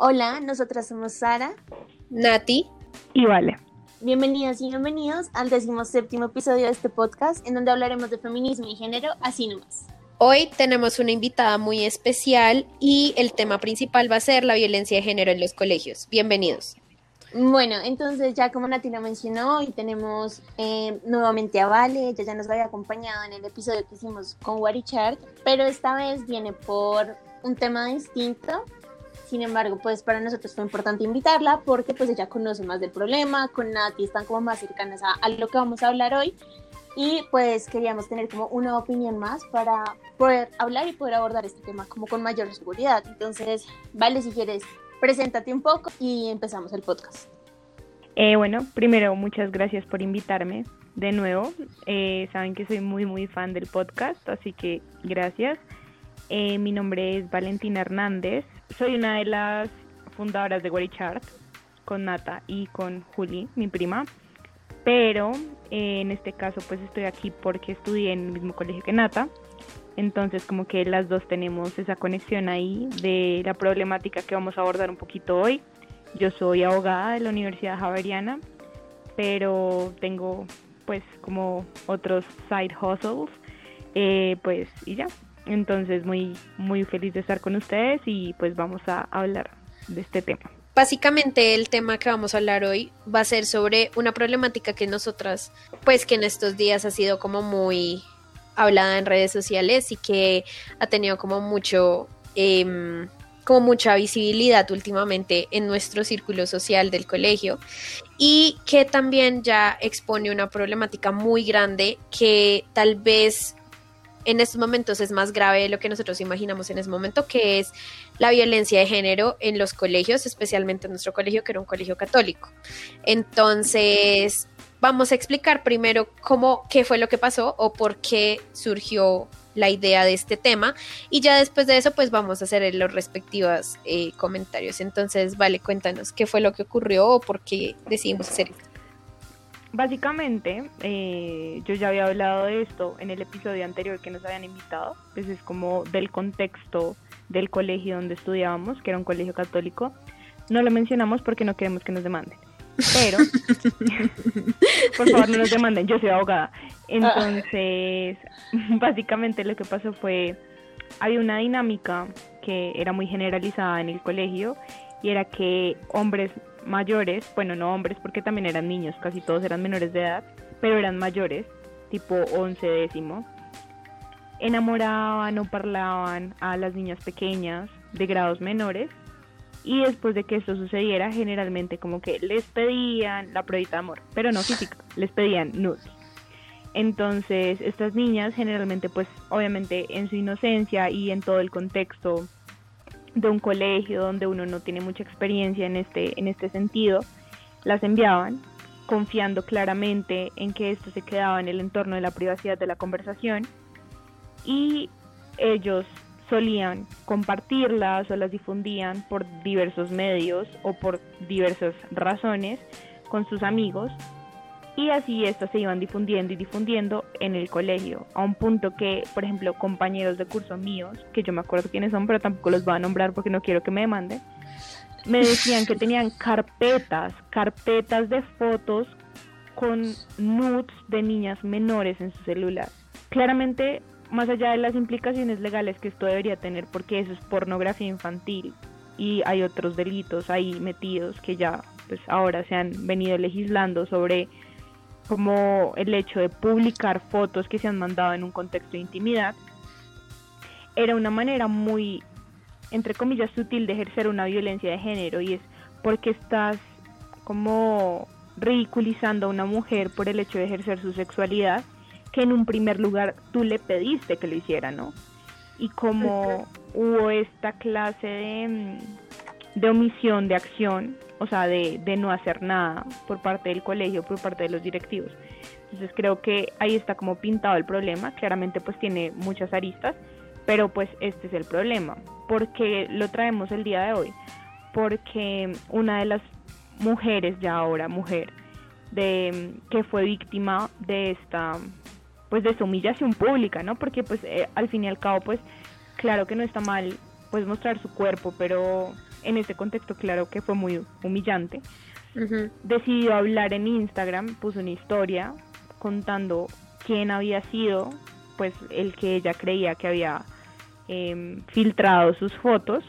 Hola, nosotras somos Sara, Nati y Vale. Bienvenidas y bienvenidos al séptimo episodio de este podcast en donde hablaremos de feminismo y género así nomás. Hoy tenemos una invitada muy especial y el tema principal va a ser la violencia de género en los colegios. Bienvenidos. Bueno, entonces ya como Nati lo mencionó, hoy tenemos eh, nuevamente a Vale, ella ya nos había acompañado en el episodio que hicimos con Warichard, pero esta vez viene por un tema distinto sin embargo, pues para nosotros fue importante invitarla porque pues ella conoce más del problema, con Nati están como más cercanas a, lo que vamos a hablar hoy y pues queríamos tener como una opinión más para poder hablar y poder abordar este tema como con mayor seguridad. Entonces, vale, si quieres, preséntate un poco y empezamos el podcast. Eh, bueno, primero, muchas gracias por invitarme de nuevo. Eh, saben que soy muy, muy fan del podcast, así que gracias. Eh, mi nombre es Valentina Hernández. Soy una de las fundadoras de Chart con Nata y con Juli, mi prima. Pero eh, en este caso pues estoy aquí porque estudié en el mismo colegio que Nata. Entonces como que las dos tenemos esa conexión ahí de la problemática que vamos a abordar un poquito hoy. Yo soy abogada de la Universidad Javeriana, pero tengo pues como otros side hustles. Eh, pues y ya, entonces, muy, muy feliz de estar con ustedes y pues vamos a hablar de este tema. Básicamente el tema que vamos a hablar hoy va a ser sobre una problemática que nosotras, pues que en estos días ha sido como muy hablada en redes sociales y que ha tenido como mucho, em, como mucha visibilidad últimamente en nuestro círculo social del colegio y que también ya expone una problemática muy grande que tal vez en estos momentos es más grave de lo que nosotros imaginamos en ese momento, que es la violencia de género en los colegios, especialmente en nuestro colegio, que era un colegio católico. Entonces, vamos a explicar primero cómo, qué fue lo que pasó o por qué surgió la idea de este tema y ya después de eso pues vamos a hacer los respectivos eh, comentarios. Entonces, vale, cuéntanos qué fue lo que ocurrió o por qué decidimos hacer esto. Básicamente, eh, yo ya había hablado de esto en el episodio anterior que nos habían invitado, pues es como del contexto del colegio donde estudiábamos, que era un colegio católico. No lo mencionamos porque no queremos que nos demanden. Pero, por favor, no nos demanden, yo soy abogada. Entonces, básicamente lo que pasó fue, había una dinámica que era muy generalizada en el colegio y era que hombres mayores, bueno, no hombres porque también eran niños, casi todos eran menores de edad, pero eran mayores, tipo 11 décimo, enamoraban o parlaban a las niñas pequeñas de grados menores y después de que esto sucediera, generalmente como que les pedían la pruebita de amor, pero no física, les pedían nudes. Entonces, estas niñas generalmente, pues obviamente en su inocencia y en todo el contexto de un colegio donde uno no tiene mucha experiencia en este, en este sentido, las enviaban confiando claramente en que esto se quedaba en el entorno de la privacidad de la conversación y ellos solían compartirlas o las difundían por diversos medios o por diversas razones con sus amigos y así estas se iban difundiendo y difundiendo en el colegio, a un punto que, por ejemplo, compañeros de curso míos, que yo me acuerdo quiénes son, pero tampoco los voy a nombrar porque no quiero que me demanden, me decían que tenían carpetas, carpetas de fotos con nudes de niñas menores en su celular. Claramente, más allá de las implicaciones legales que esto debería tener, porque eso es pornografía infantil y hay otros delitos ahí metidos que ya pues ahora se han venido legislando sobre como el hecho de publicar fotos que se han mandado en un contexto de intimidad, era una manera muy, entre comillas, sutil de ejercer una violencia de género y es porque estás como ridiculizando a una mujer por el hecho de ejercer su sexualidad que en un primer lugar tú le pediste que lo hiciera, ¿no? Y como hubo esta clase de, de omisión de acción, o sea, de, de, no hacer nada por parte del colegio, por parte de los directivos. Entonces creo que ahí está como pintado el problema, claramente pues tiene muchas aristas, pero pues este es el problema. ¿Por qué lo traemos el día de hoy? Porque una de las mujeres, ya ahora mujer, de que fue víctima de esta pues de esta humillación pública, ¿no? Porque pues eh, al fin y al cabo pues claro que no está mal pues mostrar su cuerpo, pero en este contexto claro que fue muy humillante, decidió hablar en Instagram, puso una historia contando quién había sido pues el que ella creía que había em, filtrado sus fotos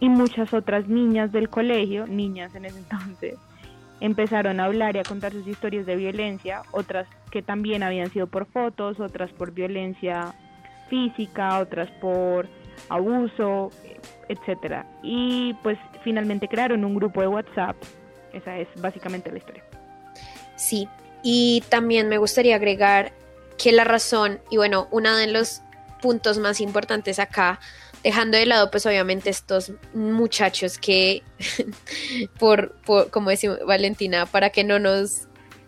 y muchas otras niñas del colegio, niñas en ese entonces, empezaron a hablar y a contar sus historias de violencia, otras que también habían sido por fotos, otras por violencia física, otras por abuso, etcétera. Y pues finalmente crearon un grupo de WhatsApp. Esa es básicamente la historia. Sí, y también me gustaría agregar que la razón, y bueno, uno de los puntos más importantes acá, dejando de lado pues obviamente estos muchachos que por, como decimos Valentina, para que no nos,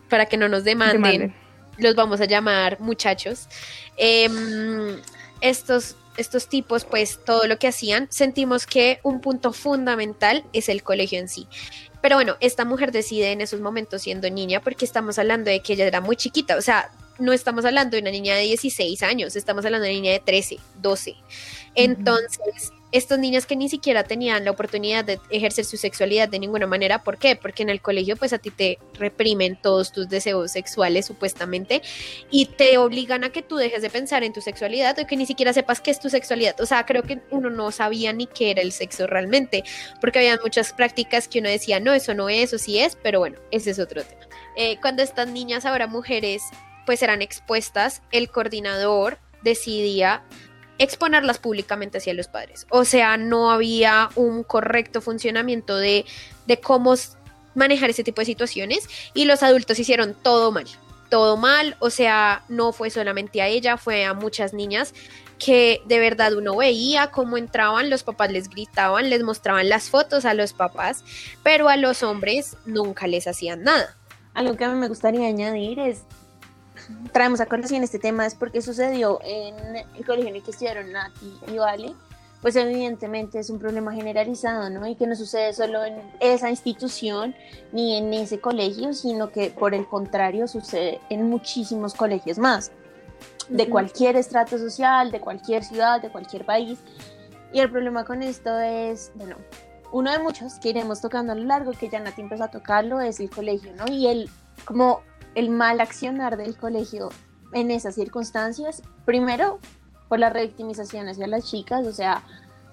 para que no nos demanden, los vamos a llamar muchachos. Em, estos estos tipos, pues todo lo que hacían, sentimos que un punto fundamental es el colegio en sí. Pero bueno, esta mujer decide en esos momentos siendo niña porque estamos hablando de que ella era muy chiquita, o sea, no estamos hablando de una niña de 16 años, estamos hablando de una niña de 13, 12. Entonces, estos niños que ni siquiera tenían la oportunidad de ejercer su sexualidad de ninguna manera, ¿por qué? Porque en el colegio pues a ti te reprimen todos tus deseos sexuales supuestamente y te obligan a que tú dejes de pensar en tu sexualidad o que ni siquiera sepas qué es tu sexualidad. O sea, creo que uno no sabía ni qué era el sexo realmente, porque había muchas prácticas que uno decía, no, eso no es, eso sí es, pero bueno, ese es otro tema. Eh, cuando estas niñas, ahora mujeres, pues eran expuestas, el coordinador decidía exponerlas públicamente hacia los padres. O sea, no había un correcto funcionamiento de, de cómo manejar ese tipo de situaciones y los adultos hicieron todo mal, todo mal, o sea, no fue solamente a ella, fue a muchas niñas que de verdad uno veía cómo entraban, los papás les gritaban, les mostraban las fotos a los papás, pero a los hombres nunca les hacían nada. Algo que a mí me gustaría añadir es traemos a colación este tema es porque sucedió en el colegio en el que estudiaron Nati y Vale, pues evidentemente es un problema generalizado, ¿no? Y que no sucede solo en esa institución ni en ese colegio, sino que por el contrario sucede en muchísimos colegios más, de cualquier estrato social, de cualquier ciudad, de cualquier país. Y el problema con esto es, bueno, uno de muchos que iremos tocando a lo largo, que ya Nati empezó a tocarlo, es el colegio, ¿no? Y el, como el mal accionar del colegio en esas circunstancias, primero por la revictimización hacia las chicas, o sea,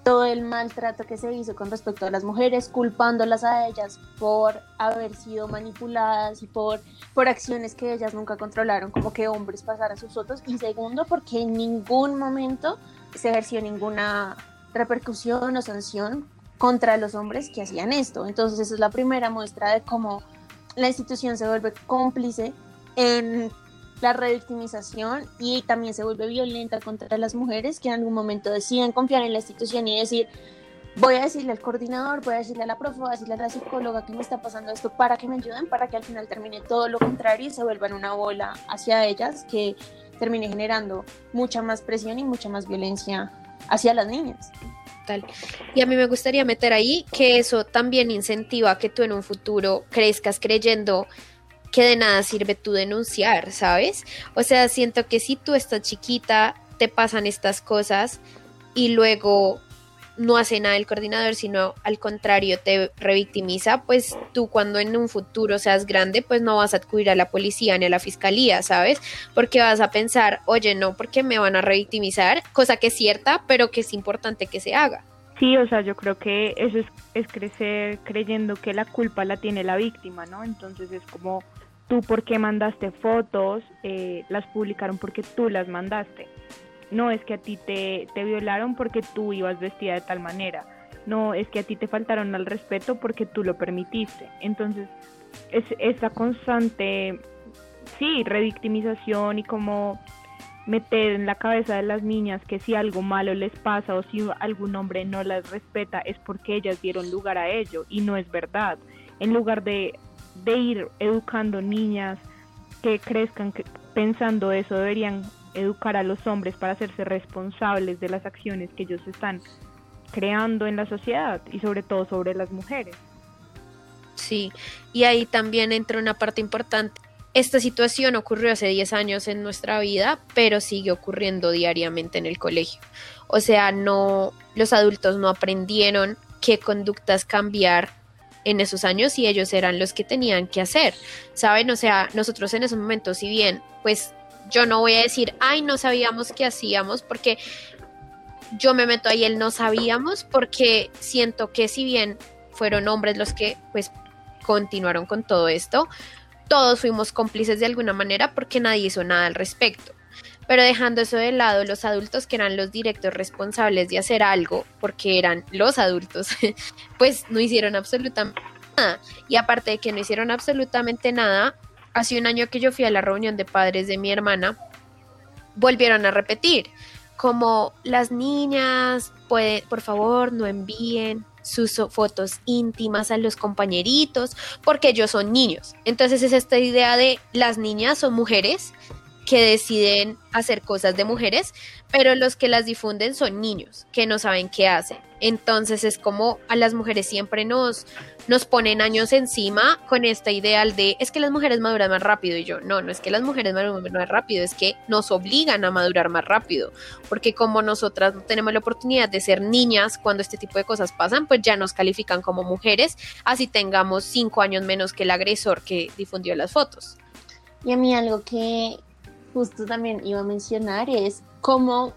todo el maltrato que se hizo con respecto a las mujeres, culpándolas a ellas por haber sido manipuladas y por, por acciones que ellas nunca controlaron, como que hombres pasaran sus otros, y segundo, porque en ningún momento se ejerció ninguna repercusión o sanción contra los hombres que hacían esto. Entonces, esa es la primera muestra de cómo la institución se vuelve cómplice en la revictimización y también se vuelve violenta contra las mujeres que en algún momento deciden confiar en la institución y decir, voy a decirle al coordinador, voy a decirle a la profe, voy a decirle a la psicóloga que me está pasando esto para que me ayuden, para que al final termine todo lo contrario y se vuelvan una bola hacia ellas que termine generando mucha más presión y mucha más violencia hacia las niñas. Y a mí me gustaría meter ahí que eso también incentiva que tú en un futuro crezcas creyendo que de nada sirve tu denunciar, ¿sabes? O sea, siento que si tú estás chiquita, te pasan estas cosas y luego no hace nada el coordinador, sino al contrario te revictimiza, pues tú cuando en un futuro seas grande, pues no vas a acudir a la policía ni a la fiscalía, ¿sabes? Porque vas a pensar, oye, no, porque me van a revictimizar, cosa que es cierta, pero que es importante que se haga. Sí, o sea, yo creo que eso es, es crecer creyendo que la culpa la tiene la víctima, ¿no? Entonces es como, tú por qué mandaste fotos, eh, las publicaron porque tú las mandaste no es que a ti te, te violaron porque tú ibas vestida de tal manera, no es que a ti te faltaron al respeto porque tú lo permitiste. Entonces, es esa constante, sí, revictimización y como meter en la cabeza de las niñas que si algo malo les pasa o si algún hombre no las respeta es porque ellas dieron lugar a ello y no es verdad. En lugar de, de ir educando niñas que crezcan pensando eso, deberían educar a los hombres para hacerse responsables de las acciones que ellos están creando en la sociedad y sobre todo sobre las mujeres. Sí, y ahí también entra una parte importante. Esta situación ocurrió hace 10 años en nuestra vida, pero sigue ocurriendo diariamente en el colegio. O sea, no los adultos no aprendieron qué conductas cambiar en esos años y ellos eran los que tenían que hacer, ¿saben? O sea, nosotros en esos momentos, si bien, pues yo no voy a decir, ay, no sabíamos qué hacíamos, porque yo me meto ahí, él no sabíamos, porque siento que si bien fueron hombres los que pues continuaron con todo esto, todos fuimos cómplices de alguna manera porque nadie hizo nada al respecto. Pero dejando eso de lado, los adultos que eran los directos responsables de hacer algo, porque eran los adultos, pues no hicieron absolutamente nada. Y aparte de que no hicieron absolutamente nada, hace un año que yo fui a la reunión de padres de mi hermana, volvieron a repetir, como las niñas, puede, por favor, no envíen sus fotos íntimas a los compañeritos, porque ellos son niños. Entonces es esta idea de las niñas son mujeres que deciden hacer cosas de mujeres, pero los que las difunden son niños que no saben qué hacen. Entonces es como a las mujeres siempre nos, nos ponen años encima con esta ideal de es que las mujeres maduran más rápido y yo no, no es que las mujeres maduran más rápido, es que nos obligan a madurar más rápido, porque como nosotras no tenemos la oportunidad de ser niñas cuando este tipo de cosas pasan, pues ya nos califican como mujeres, así tengamos cinco años menos que el agresor que difundió las fotos. Y a mí algo que, justo también iba a mencionar es cómo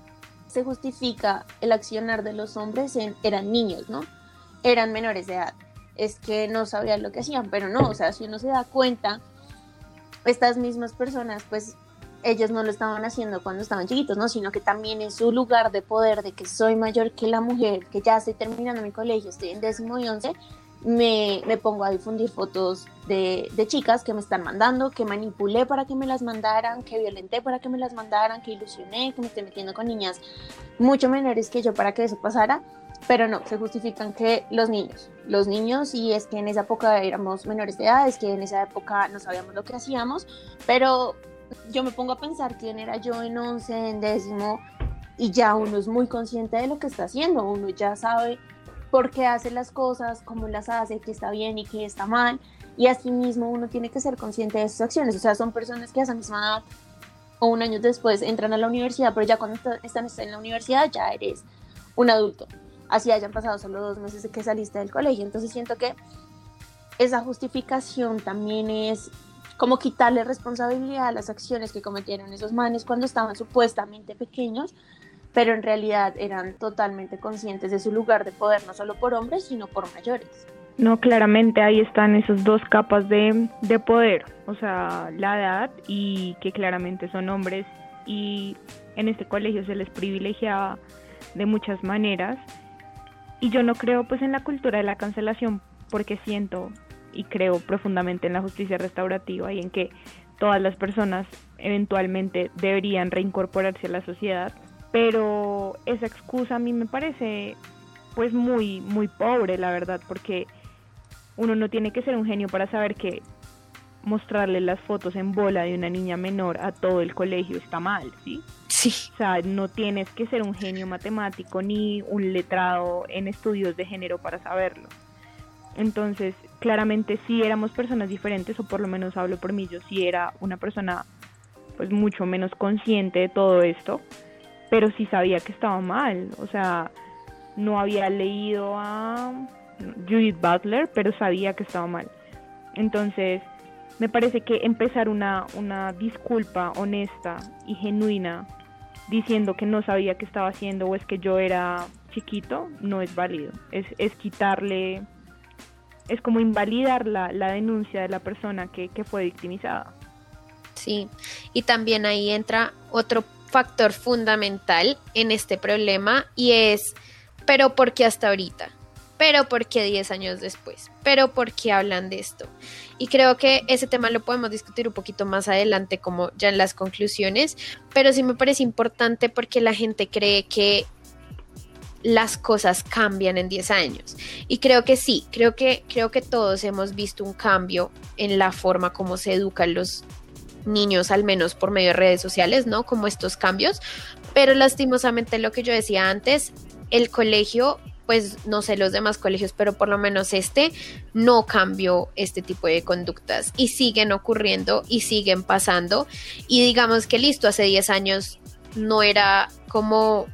se justifica el accionar de los hombres eran niños, ¿no? Eran menores de edad. Es que no sabían lo que hacían, pero no, o sea, si uno se da cuenta, estas mismas personas, pues ellos no lo estaban haciendo cuando estaban chiquitos, ¿no? Sino que también en su lugar de poder, de que soy mayor que la mujer, que ya estoy terminando mi colegio, estoy en décimo y once, me, pongo a difundir fotos de, chicas que me están mandando, que manipulé para que me las mandaran, que violenté para que me las mandaran, que ilusioné, que me estoy metiendo con niñas mucho menores que yo para que eso pasara, pero no, se justifican que los niños, los niños, y es que en esa época éramos menores de edad, es que en esa época no sabíamos lo que hacíamos, pero yo me pongo a pensar quién era yo en once, en décimo, y ya uno es muy consciente de lo que está haciendo, uno ya sabe por qué hace las cosas, cómo las hace, qué está bien y qué está mal. Y asimismo uno tiene que ser consciente de sus acciones. O sea, son personas que a esa misma edad o un año después entran a la universidad, pero ya cuando están en la universidad ya eres un adulto. Así hayan pasado solo dos meses de que saliste del colegio. Entonces siento que esa justificación también es como quitarle responsabilidad a las acciones que cometieron esos manes cuando estaban supuestamente pequeños pero en realidad eran totalmente conscientes de su lugar de poder, no solo por hombres, sino por mayores. No, claramente ahí están esas dos capas de, de poder, o sea, la edad y que claramente son hombres y en este colegio se les privilegiaba de muchas maneras y yo no creo pues en la cultura de la cancelación porque siento y creo profundamente en la justicia restaurativa y en que todas las personas eventualmente deberían reincorporarse a la sociedad pero esa excusa a mí me parece pues muy muy pobre la verdad porque uno no tiene que ser un genio para saber que mostrarle las fotos en bola de una niña menor a todo el colegio está mal, ¿sí? Sí. O sea, no tienes que ser un genio matemático ni un letrado en estudios de género para saberlo. Entonces, claramente sí éramos personas diferentes, o por lo menos hablo por mí, yo sí era una persona pues mucho menos consciente de todo esto, pero sí sabía que estaba mal, o sea, no había leído a Judith Butler, pero sabía que estaba mal. Entonces, me parece que empezar una, una disculpa honesta y genuina diciendo que no sabía qué estaba haciendo o es que yo era chiquito, no es válido. Es, es quitarle, es como invalidar la, la denuncia de la persona que, que fue victimizada. Sí, y también ahí entra otro factor fundamental en este problema y es, pero ¿por qué hasta ahorita? Pero ¿por qué 10 años después? Pero ¿por qué hablan de esto? Y creo que ese tema lo podemos discutir un poquito más adelante, como ya en las conclusiones, pero sí me parece importante porque la gente cree que las cosas cambian en 10 años. Y creo que sí, creo que, creo que todos hemos visto un cambio en la forma como se educan los niños, al menos por medio de redes sociales, ¿no? Como estos cambios. Pero lastimosamente lo que yo decía antes, el colegio, pues no sé los demás colegios, pero por lo menos este no cambió este tipo de conductas y siguen ocurriendo y siguen pasando. Y digamos que listo, hace 10 años no era como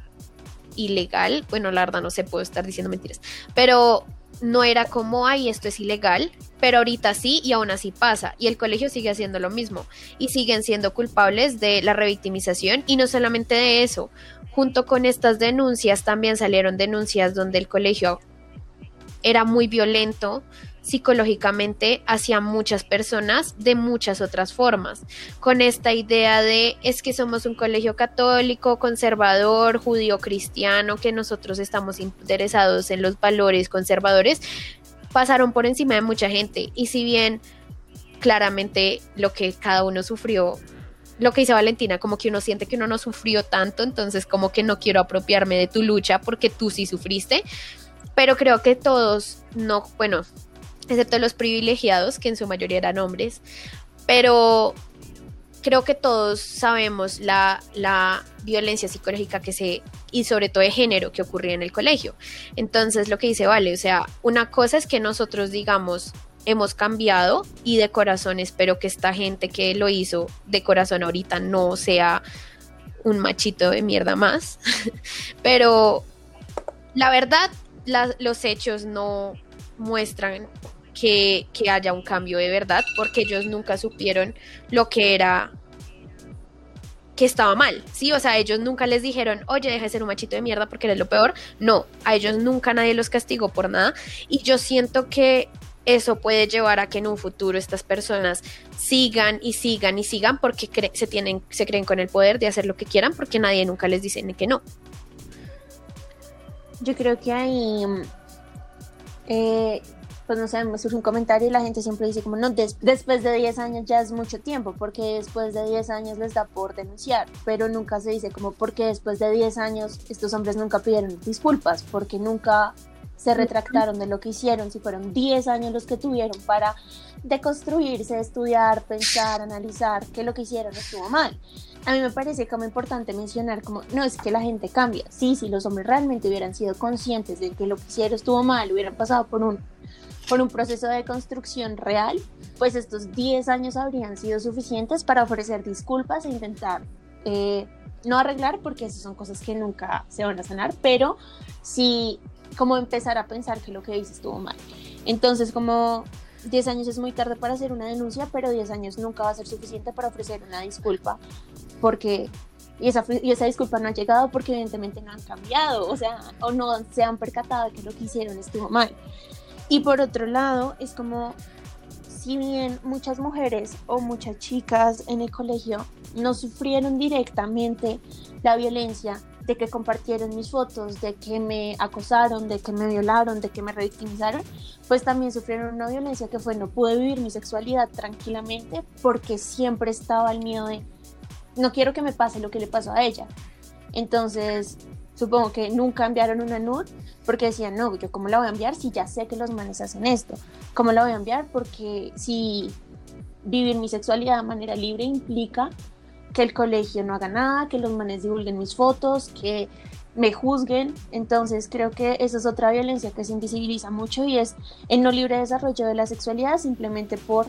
ilegal. Bueno, la verdad no se puedo estar diciendo mentiras, pero no era como, ay, esto es ilegal, pero ahorita sí y aún así pasa. Y el colegio sigue haciendo lo mismo y siguen siendo culpables de la revictimización y no solamente de eso. Junto con estas denuncias también salieron denuncias donde el colegio era muy violento psicológicamente hacia muchas personas de muchas otras formas, con esta idea de es que somos un colegio católico, conservador, judío cristiano, que nosotros estamos interesados en los valores conservadores, pasaron por encima de mucha gente. Y si bien claramente lo que cada uno sufrió lo que dice Valentina, como que uno siente que uno no sufrió tanto, entonces como que no quiero apropiarme de tu lucha porque tú sí sufriste, pero creo que todos, no, bueno, excepto los privilegiados, que en su mayoría eran hombres, pero creo que todos sabemos la, la, violencia psicológica que se, y sobre todo de género que ocurría en el colegio. Entonces, lo que dice Vale, o sea, una cosa es que nosotros digamos hemos cambiado y de corazón espero que esta gente que lo hizo de corazón ahorita no sea un machito de mierda más, pero la verdad, los hechos no muestran que, haya un cambio de verdad, porque ellos nunca supieron lo que era que estaba mal, ¿sí? O sea, ellos nunca les dijeron, oye, deja de ser un machito de mierda porque eres lo peor. No, a ellos nunca nadie los castigó por nada. Y yo siento que eso puede llevar a que en un futuro estas personas sigan y sigan y sigan porque se, tienen, se creen con el poder de hacer lo que quieran porque nadie nunca les dice ni que no. Yo creo que hay eh, pues no me surge un comentario y la gente siempre dice como, no, después de 10 años ya es mucho tiempo, porque después de 10 años les da por denunciar, pero nunca se dice como, porque después de 10 años estos hombres nunca pidieron disculpas, porque nunca se retractaron de lo que hicieron, si fueron 10 años los que tuvieron para deconstruirse, estudiar, pensar, analizar que lo que hicieron estuvo mal. A mí me parece como importante mencionar como, no es que la gente cambia, sí, si los hombres realmente hubieran sido conscientes de que lo que hicieron estuvo mal, hubieran pasado por un por un proceso de construcción real, pues estos 10 años habrían sido suficientes para ofrecer disculpas e intentar eh, no arreglar, porque esas son cosas que nunca se van a sanar, pero sí como empezar a pensar que lo que hice estuvo mal. Entonces, como 10 años es muy tarde para hacer una denuncia, pero 10 años nunca va a ser suficiente para ofrecer una disculpa, porque y esa, y esa disculpa no ha llegado porque evidentemente no han cambiado, o sea, o no se han percatado de que lo que hicieron estuvo mal. Y por otro lado, es como si bien muchas mujeres o muchas chicas en el colegio no sufrieron directamente la violencia de que compartieron mis fotos, de que me acosaron, de que me violaron, de que me revictimizaron, pues también sufrieron una violencia que fue no pude vivir mi sexualidad tranquilamente porque siempre estaba el miedo de no quiero que me pase lo que le pasó a ella. Entonces, supongo que nunca enviaron una nude porque decían, no, yo cómo la voy a enviar si ya sé que los manes hacen esto. ¿Cómo la voy a enviar? Porque si vivir mi sexualidad de manera libre implica que el colegio no haga nada, que los manes divulguen mis fotos, que me juzguen. Entonces creo que esa es otra violencia que se invisibiliza mucho y es el no libre desarrollo de la sexualidad simplemente por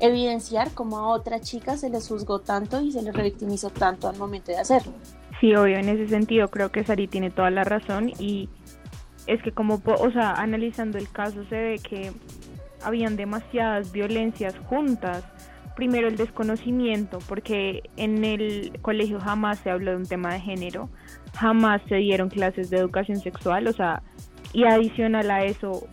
evidenciar cómo a otras chicas se les juzgó tanto y se les revictimizó tanto al momento de hacerlo. Sí, obvio, en ese sentido creo que Sari tiene toda la razón y es que como, o sea, analizando el caso se ve que habían demasiadas violencias juntas. Primero el desconocimiento, porque en el colegio jamás se habló de un tema de género, jamás se dieron clases de educación sexual, o sea, y adicional a eso,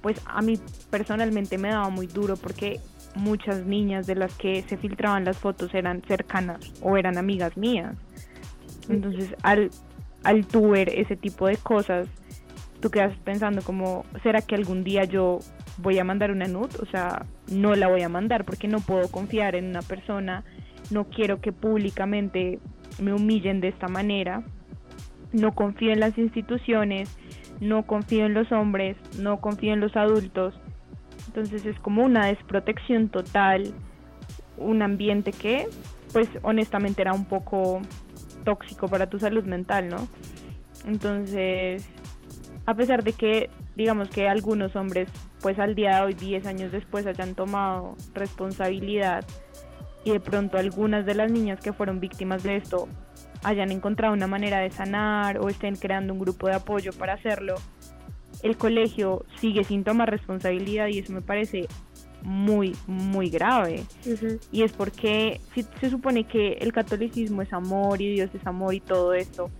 pues a mí personalmente me daba muy duro porque muchas niñas de las que se filtraban las fotos eran cercanas o eran amigas mías. Entonces, al, al tú ver ese tipo de cosas, tú quedas pensando como, ¿será que algún día yo voy a mandar una nud? O sea, no la voy a mandar porque no puedo confiar en una persona, no quiero que públicamente me humillen de esta manera, no confío en las instituciones, no confío en los hombres, no confío en los adultos. Entonces es como una desprotección total, un ambiente que pues honestamente era un poco tóxico para tu salud mental, ¿no? Entonces, a pesar de que, digamos que algunos hombres, pues al día de hoy, 10 años después, hayan tomado responsabilidad y de pronto algunas de las niñas que fueron víctimas de esto hayan encontrado una manera de sanar o estén creando un grupo de apoyo para hacerlo, el colegio sigue sin tomar responsabilidad y eso me parece muy, muy grave. Y es porque si se supone que el catolicismo es amor y Dios es amor y todo esto,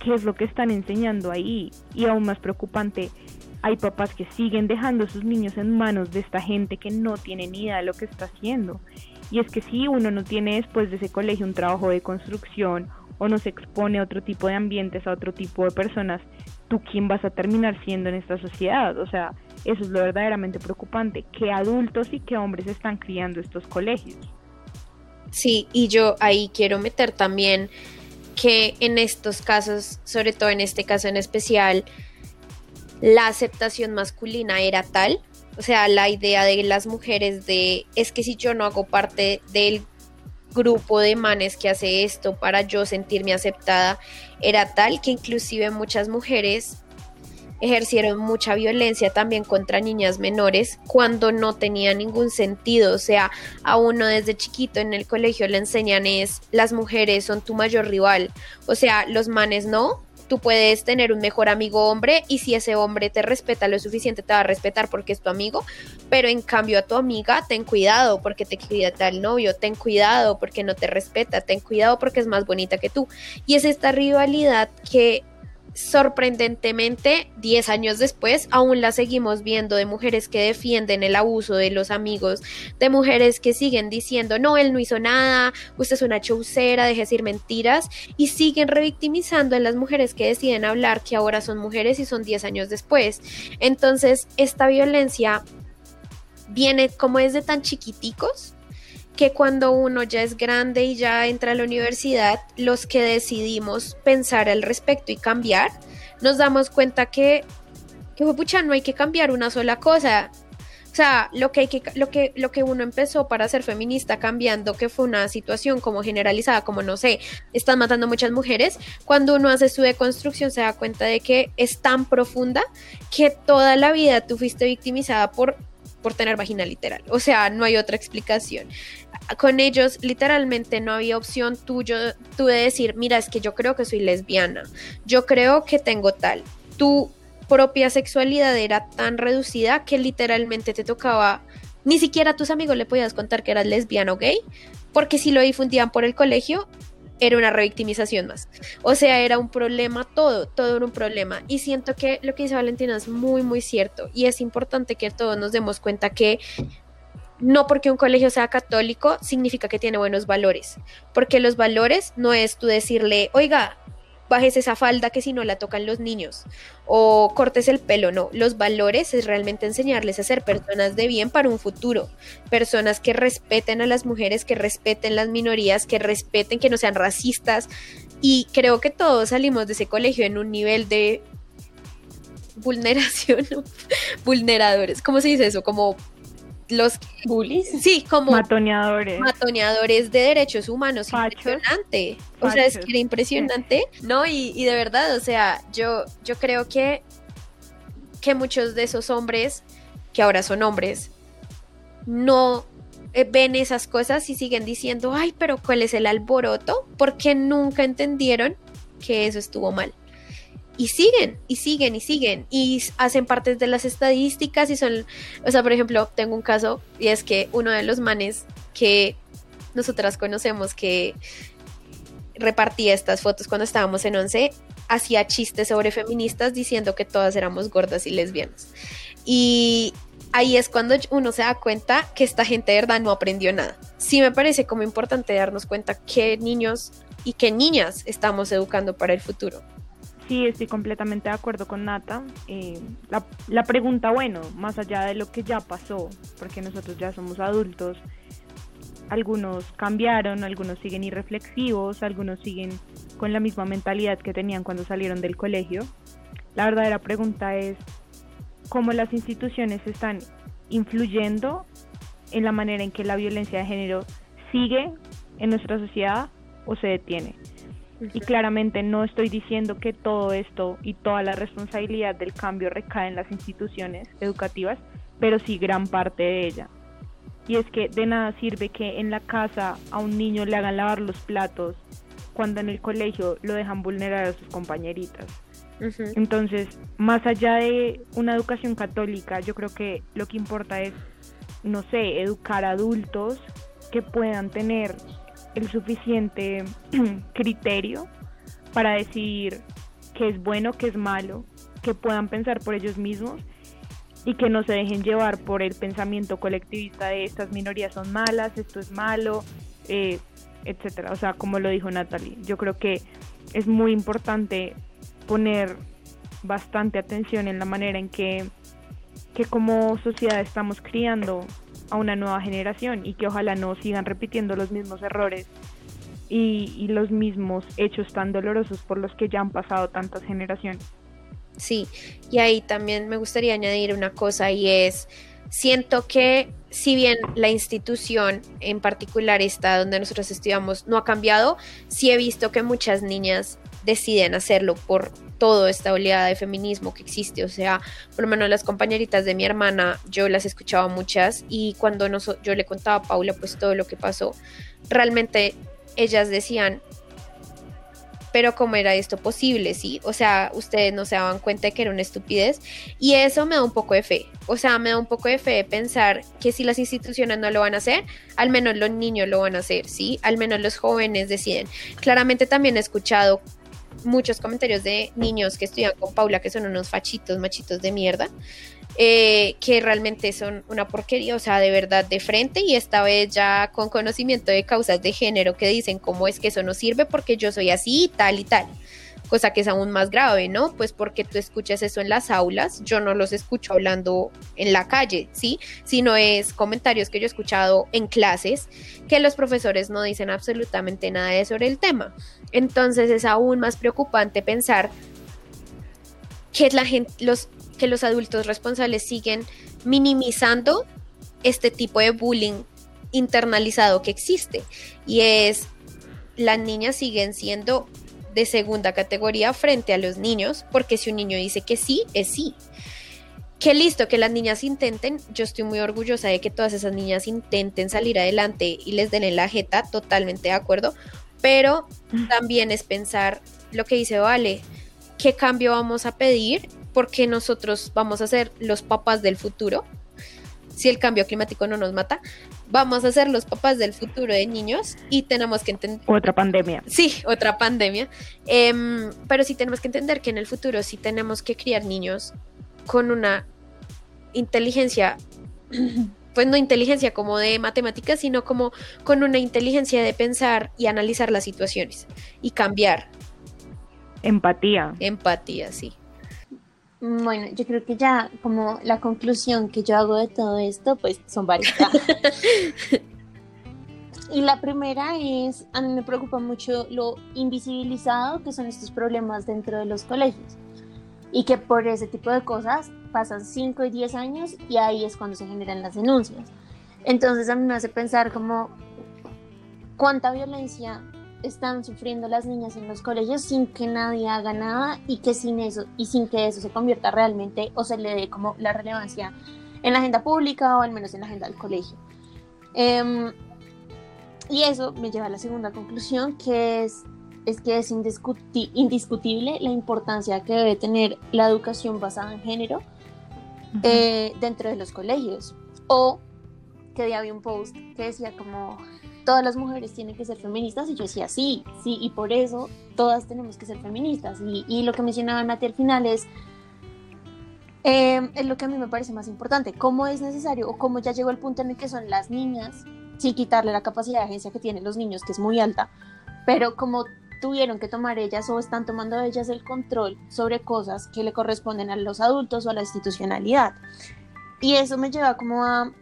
¿qué es lo que están enseñando ahí? Y aún más preocupante, hay papás que siguen dejando a sus niños en manos de esta gente que no tiene ni idea de lo que está haciendo. Y es que si uno no tiene después de ese colegio un trabajo de construcción o no se expone a otro tipo de ambientes, a otro tipo de personas, ¿tú quién vas a terminar siendo en esta sociedad? O sea, eso es lo verdaderamente preocupante, que adultos y que hombres están criando estos colegios. Sí, y yo ahí quiero meter también que en estos casos, sobre todo en este caso en especial, la aceptación masculina era tal, o sea, la idea de las mujeres de es que si yo no hago parte del grupo de manes que hace esto para yo sentirme aceptada era tal que inclusive muchas mujeres ejercieron mucha violencia también contra niñas menores cuando no tenía ningún sentido. O sea, a uno desde chiquito en el colegio le enseñan es las mujeres son tu mayor rival. O sea, los manes no. Tú puedes tener un mejor amigo hombre y si ese hombre te respeta lo suficiente te va a respetar porque es tu amigo, pero en cambio a tu amiga ten cuidado porque te cuida tal novio, ten cuidado porque no te respeta, ten cuidado porque es más bonita que tú. Y es esta rivalidad que sorprendentemente, 10 años después, aún la seguimos viendo de mujeres que defienden el abuso de los amigos, de mujeres que siguen diciendo, no, él no hizo nada, usted es una chaucera, deje de decir mentiras, y siguen revictimizando a las mujeres que deciden hablar que ahora son mujeres y son 10 años después. Entonces, esta violencia viene como desde tan chiquiticos que cuando uno ya es grande y ya entra a la universidad, los que decidimos pensar al respecto y cambiar, nos damos cuenta que, que pucha, no hay que cambiar una sola cosa. O sea, lo que, hay que, lo, que, lo que uno empezó para ser feminista cambiando, que fue una situación como generalizada, como no sé, están matando muchas mujeres, cuando uno hace su deconstrucción se da cuenta de que es tan profunda que toda la vida tú fuiste victimizada por por tener vagina literal. O sea, no hay otra explicación. Con ellos literalmente no había opción tuyo, tú de decir, mira, es que yo creo que soy lesbiana, yo creo que tengo tal. Tu propia sexualidad era tan reducida que literalmente te tocaba, ni siquiera a tus amigos le podías contar que eras lesbiana o gay, porque si lo difundían por el colegio, era una revictimización más. O sea, era un problema todo, todo era un problema. Y siento que lo que dice Valentina es muy, muy cierto. Y es importante que todos nos demos cuenta que no porque un colegio sea católico significa que tiene buenos valores. Porque los valores no es tú decirle, oiga, bajes esa falda que si no la tocan los niños o cortes el pelo, no, los valores es realmente enseñarles a ser personas de bien para un futuro, personas que respeten a las mujeres, que respeten las minorías, que respeten, que no sean racistas. Y creo que todos salimos de ese colegio en un nivel de vulneración, vulneradores, ¿cómo se dice eso? Como los bullies. Sí, como matoneadores. Matoneadores de derechos humanos. Impresionante. O sea, es que era impresionante, ¿no? Y, de verdad, o sea, yo, yo creo que, que muchos de esos hombres, que ahora son hombres, no eh, ven esas cosas y siguen diciendo, ay, pero ¿cuál es el alboroto? Porque nunca entendieron que eso estuvo mal y siguen, y siguen, y siguen, y hacen parte de las estadísticas y son, o sea, por ejemplo, tengo un caso y es que uno de los manes que nosotras conocemos que repartía estas fotos cuando estábamos en once, hacía chistes sobre feministas diciendo que todas éramos gordas y lesbianas. Y ahí es cuando uno se da cuenta que esta gente de verdad no aprendió nada. Sí me parece como importante darnos cuenta qué niños y qué niñas estamos educando para el futuro. Sí, estoy completamente de acuerdo con Nata. Eh, la, la, pregunta, bueno, más allá de lo que ya pasó, porque nosotros ya somos adultos, algunos cambiaron, algunos siguen irreflexivos, algunos siguen con la misma mentalidad que tenían cuando salieron del colegio. La verdadera pregunta es cómo las instituciones están influyendo en la manera en que la violencia de género sigue en nuestra sociedad o se detiene. Y claramente no estoy diciendo que todo esto y toda la responsabilidad del cambio recae en las instituciones educativas, pero sí gran parte de ella. Y es que de nada sirve que en la casa a un niño le hagan lavar los platos cuando en el colegio lo dejan vulnerar a sus compañeritas. Entonces, más allá de una educación católica, yo creo que lo que importa es, no sé, educar adultos que puedan tener el suficiente criterio para decidir qué es bueno, qué es malo, que puedan pensar por ellos mismos y que no se dejen llevar por el pensamiento colectivista de estas minorías son malas, esto es malo, eh, etcétera. O sea, como lo dijo Natalie, yo creo que es muy importante poner bastante atención en la manera en que, que como sociedad estamos criando a una nueva generación y que ojalá no sigan repitiendo los mismos errores y, los mismos hechos tan dolorosos por los que ya han pasado tantas generaciones. Sí, y ahí también me gustaría añadir una cosa y es, siento que si bien la institución en particular esta donde nosotros estudiamos no ha cambiado, sí he visto que muchas niñas deciden hacerlo por toda esta oleada de feminismo que existe. O sea, por lo menos las compañeritas de mi hermana, yo las escuchaba muchas y cuando yo le contaba a Paula pues todo lo que pasó, realmente ellas decían, pero ¿cómo era esto posible? Sí, o sea, ustedes no se daban cuenta de que era una estupidez y eso me da un poco de fe, o sea, me da un poco de fe pensar que si las instituciones no lo van a hacer, al menos los niños lo van a hacer, sí, al menos los jóvenes deciden. Claramente también he escuchado muchos comentarios de niños que estudian con Paula que son unos fachitos, machitos de mierda, eh, que realmente son una porquería, o sea, de verdad de frente y esta vez ya con conocimiento de causas de género que dicen cómo es que eso no sirve porque yo soy así y tal y tal cosa que es aún más grave, ¿no? Pues porque tú escuchas eso en las aulas, yo no los escucho hablando en la calle, ¿sí? Sino es comentarios que yo he escuchado en clases que los profesores no dicen absolutamente nada sobre el tema. Entonces es aún más preocupante pensar que la gente, los que los adultos responsables siguen minimizando este tipo de bullying internalizado que existe. Y es, las niñas siguen siendo de segunda categoría frente a los niños, porque si un niño dice que sí, es sí. Que listo, que las niñas intenten, yo estoy muy orgullosa de que todas esas niñas intenten salir adelante y les den en la jeta, totalmente de acuerdo, pero también es pensar lo que dice Vale, qué cambio vamos a pedir porque nosotros vamos a ser los papás del futuro. Si el cambio climático no nos mata, vamos a ser los papás del futuro de niños y tenemos que entender... Otra pandemia. Sí, otra pandemia. Em, pero sí tenemos que entender que en el futuro sí tenemos que criar niños con una inteligencia, pues no inteligencia como de matemáticas, sino como con una inteligencia de pensar y analizar las situaciones y cambiar. Empatía. Empatía, sí. Bueno, yo creo que ya como la conclusión que yo hago de todo esto, pues son varias. y la primera es, a mí me preocupa mucho lo invisibilizado que son estos problemas dentro de los colegios. Y que por ese tipo de cosas pasan 5 y 10 años y ahí es cuando se generan las denuncias. Entonces a mí me hace pensar como cuánta violencia están sufriendo las niñas en los colegios sin que nadie haga nada y que sin eso y sin que eso se convierta realmente o se le dé como la relevancia en la agenda pública o al menos en la agenda del colegio. Em, y eso me lleva a la segunda conclusión que es, es que es indiscutible la importancia que debe tener la educación basada en género eh, dentro de los colegios. O que había un post que decía como todas las mujeres tienen que ser feministas y yo decía, sí, sí, y por eso todas tenemos que ser feministas. Y, lo que mencionaba Nati al final es, em, es lo que a mí me parece más importante, cómo es necesario o cómo ya llegó el punto en el que son las niñas, sin quitarle la capacidad de agencia que tienen los niños, que es muy alta, pero como tuvieron que tomar ellas o están tomando ellas el control sobre cosas que le corresponden a los adultos o a la institucionalidad. Y eso me lleva como a,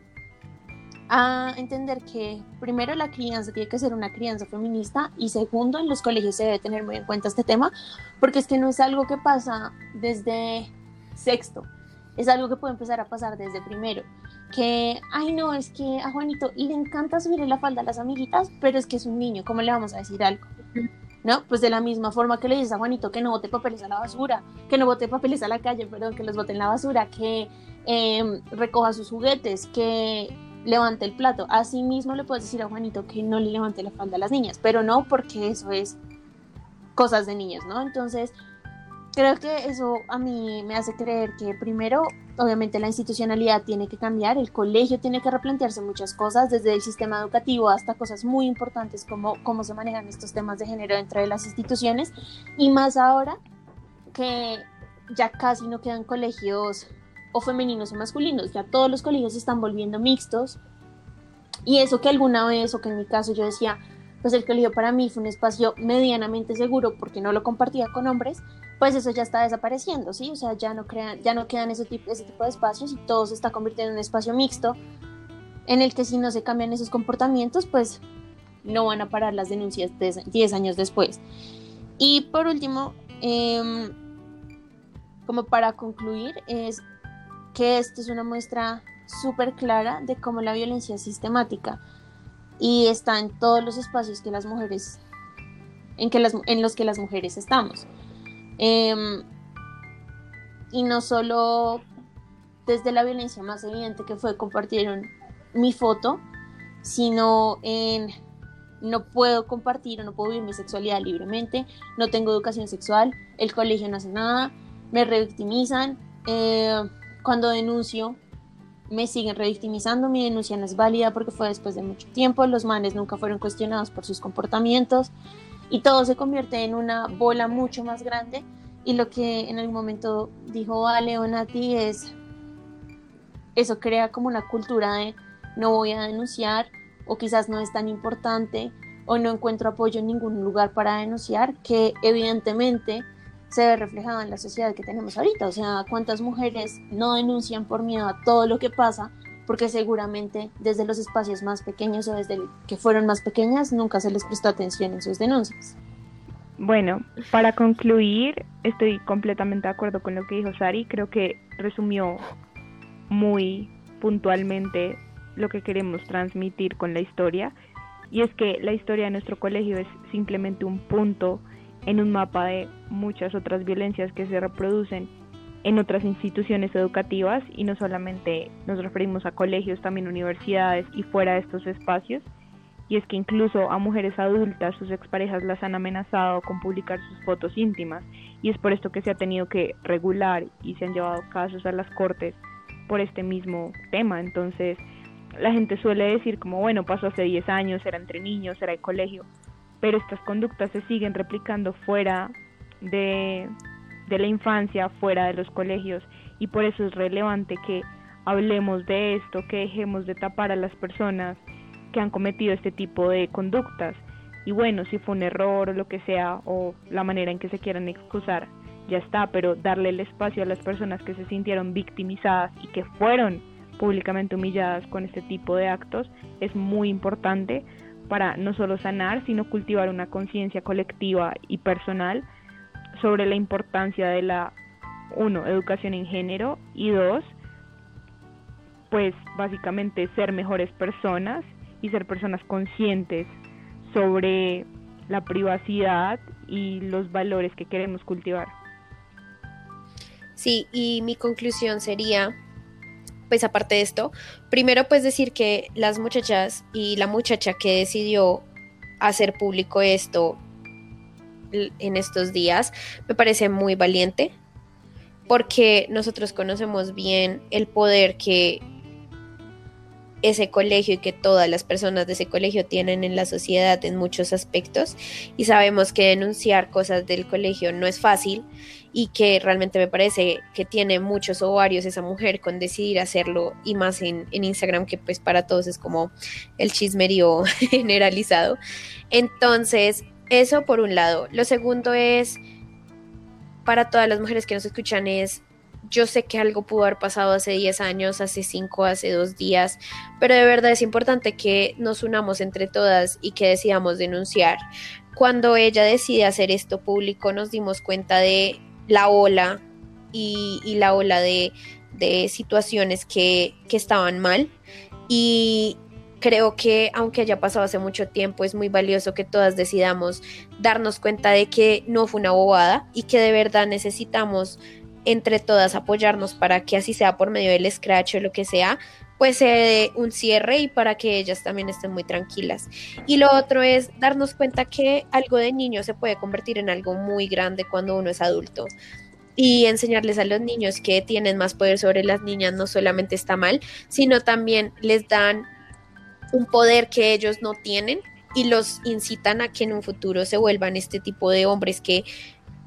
a entender que primero la crianza tiene que ser una crianza feminista y segundo en los colegios se debe tener muy en cuenta este tema porque es que no es algo que pasa desde sexto, es algo que puede empezar a pasar desde primero. Que, ay no, es que a Juanito le encanta subirle la falda a las amiguitas, pero es que es un niño, ¿cómo le vamos a decir algo? ¿No? Pues de la misma forma que le dices a Juanito que no bote papeles a la basura, que no bote papeles a la calle, perdón, que los bote en la basura, que eh, recoja sus juguetes, que levante el plato. Así mismo le puedes decir a Juanito que no le levante la falda a las niñas, pero no porque eso es cosas de niños, ¿no? Entonces, creo que eso a mí me hace creer que primero, obviamente la institucionalidad tiene que cambiar, el colegio tiene que replantearse muchas cosas, desde el sistema educativo hasta cosas muy importantes como cómo se manejan estos temas de género dentro de las instituciones, y más ahora que ya casi no quedan colegios femeninos o masculinos, ya todos los colegios se están volviendo mixtos, y eso que alguna vez, o que en mi caso yo decía, pues el colegio para mí fue un espacio medianamente seguro porque no lo compartía con hombres, pues eso ya está desapareciendo, ¿sí? O sea, ya no, crean, ya no quedan ese tipo, ese tipo de espacios y todo se está convirtiendo en un espacio mixto en el que si no se cambian esos comportamientos, pues no van a parar las denuncias 10 años después. Y por último, em, como para concluir, es que esto es una muestra súper clara de cómo la violencia es sistemática y está en todos los espacios que las mujeres, en, que las, en los que las mujeres estamos. Em, y no solo desde la violencia más evidente que fue compartieron mi foto, sino en no puedo compartir o no puedo vivir mi sexualidad libremente, no tengo educación sexual, el colegio no hace nada, me revictimizan, eh, cuando denuncio me siguen revictimizando, mi denuncia no es válida porque fue después de mucho tiempo, los manes nunca fueron cuestionados por sus comportamientos y todo se convierte en una bola mucho más grande y lo que en algún momento dijo Ale o Nati es, eso crea como una cultura de no voy a denunciar o quizás no es tan importante o no encuentro apoyo en ningún lugar para denunciar que evidentemente se ve reflejado en la sociedad que tenemos ahorita. O sea, cuántas mujeres no denuncian por miedo a todo lo que pasa, porque seguramente desde los espacios más pequeños o desde que fueron más pequeñas nunca se les prestó atención en sus denuncias. Bueno, para concluir, estoy completamente de acuerdo con lo que dijo Sari. Creo que resumió muy puntualmente lo que queremos transmitir con la historia. Y es que la historia de nuestro colegio es simplemente un punto en un mapa de muchas otras violencias que se reproducen en otras instituciones educativas y no solamente nos referimos a colegios, también universidades y fuera de estos espacios. Y es que incluso a mujeres adultas sus exparejas las han amenazado con publicar sus fotos íntimas y es por esto que se ha tenido que regular y se han llevado casos a las cortes por este mismo tema. Entonces la gente suele decir como bueno, pasó hace 10 años, era entre niños, era de colegio, pero estas conductas se siguen replicando fuera de, la infancia, fuera de los colegios, y por eso es relevante que hablemos de esto, que dejemos de tapar a las personas que han cometido este tipo de conductas. Y bueno, si fue un error o lo que sea, o la manera en que se quieran excusar, ya está, pero darle el espacio a las personas que se sintieron victimizadas y que fueron públicamente humilladas con este tipo de actos es muy importante para no solo sanar, sino cultivar una conciencia colectiva y personal sobre la importancia de la, uno, educación en género y dos, pues básicamente ser mejores personas y ser personas conscientes sobre la privacidad y los valores que queremos cultivar. Sí, y mi conclusión sería pues aparte de esto, primero pues decir que las muchachas y la muchacha que decidió hacer público esto en estos días me parece muy valiente porque nosotros conocemos bien el poder que ese colegio y que todas las personas de ese colegio tienen en la sociedad en muchos aspectos y sabemos que denunciar cosas del colegio no es fácil y que realmente me parece que tiene muchos ovarios esa mujer con decidir hacerlo y más en, Instagram que pues para todos es como el chismerío generalizado. Entonces, eso por un lado. Lo segundo es, para todas las mujeres que nos escuchan, es yo sé que algo pudo haber pasado hace 10 años, hace 5, hace 2 días, pero de verdad es importante que nos unamos entre todas y que decidamos denunciar. Cuando ella decide hacer esto público, nos dimos cuenta de la ola y, la ola de, situaciones que, estaban mal. Y creo que aunque haya pasado hace mucho tiempo, es muy valioso que todas decidamos darnos cuenta de que no fue una bobada y que de verdad necesitamos entre todas apoyarnos para que así sea por medio del scratch o lo que sea, pues se dé un cierre y para que ellas también estén muy tranquilas. Y lo otro es darnos cuenta que algo de niño se puede convertir en algo muy grande cuando uno es adulto y enseñarles a los niños que tienen más poder sobre las niñas no solamente está mal, sino también les dan un poder que ellos no tienen y los incitan a que en un futuro se vuelvan este tipo de hombres que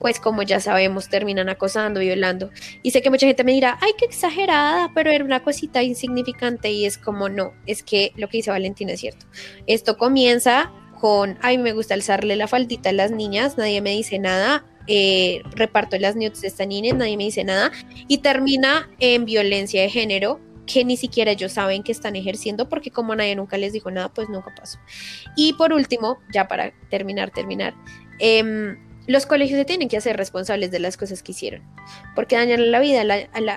pues como ya sabemos, terminan acosando, violando. Y sé que mucha gente me dirá, ay, qué exagerada, pero era una cosita insignificante y es como, no, es que lo que dice Valentina es cierto. Esto comienza con, ay, me gusta alzarle la faldita a las niñas, nadie me dice nada, eh, reparto las nudes de esta niña, nadie me dice nada, y termina en violencia de género que ni siquiera ellos saben que están ejerciendo porque como nadie nunca les dijo nada, pues nunca pasó. Y por último, ya para terminar, terminar, eh, los colegios se tienen que hacer responsables de las cosas que hicieron, porque dañar la vida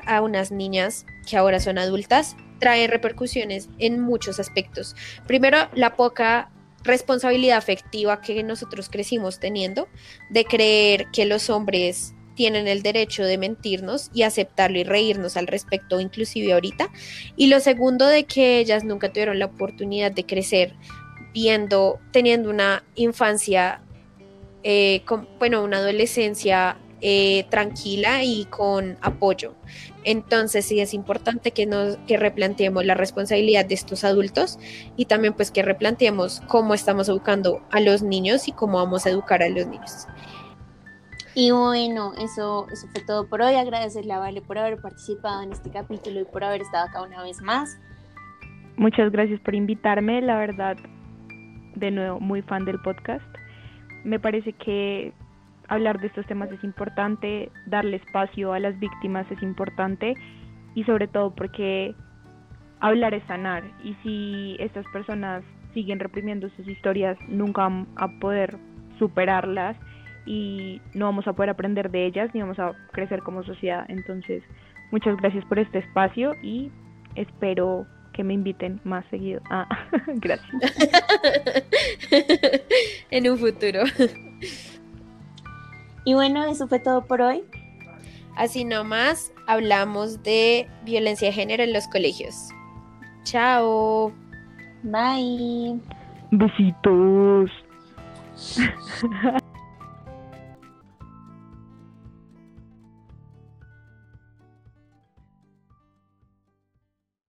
a, unas niñas que ahora son adultas trae repercusiones en muchos aspectos. Primero, la poca responsabilidad afectiva que nosotros crecimos teniendo, de creer que los hombres tienen el derecho de mentirnos y aceptarlo y reírnos al respecto, inclusive ahorita. Y lo segundo, de que ellas nunca tuvieron la oportunidad de crecer viendo, teniendo una infancia eh, con, bueno, una adolescencia eh, tranquila y con apoyo. Entonces sí es importante que nos que replanteemos la responsabilidad de estos adultos y también pues que replanteemos cómo estamos educando a los niños y cómo vamos a educar a los niños. Y bueno, eso, eso fue todo por hoy. Agradecerle a Vale por haber participado en este capítulo y por haber estado acá una vez más. Muchas gracias por invitarme. La verdad, de nuevo, muy fan del podcast me parece que hablar de estos temas es importante, darle espacio a las víctimas es importante y sobre todo porque hablar es sanar y si estas personas siguen reprimiendo sus historias nunca vamos a poder superarlas y no vamos a poder aprender de ellas ni vamos a crecer como sociedad. Entonces, muchas gracias por este espacio y espero que me inviten más seguido. Ah, gracias. en un futuro. Y bueno, eso fue todo por hoy. Así nomás hablamos de violencia de género en los colegios. Chao. Bye. Besitos.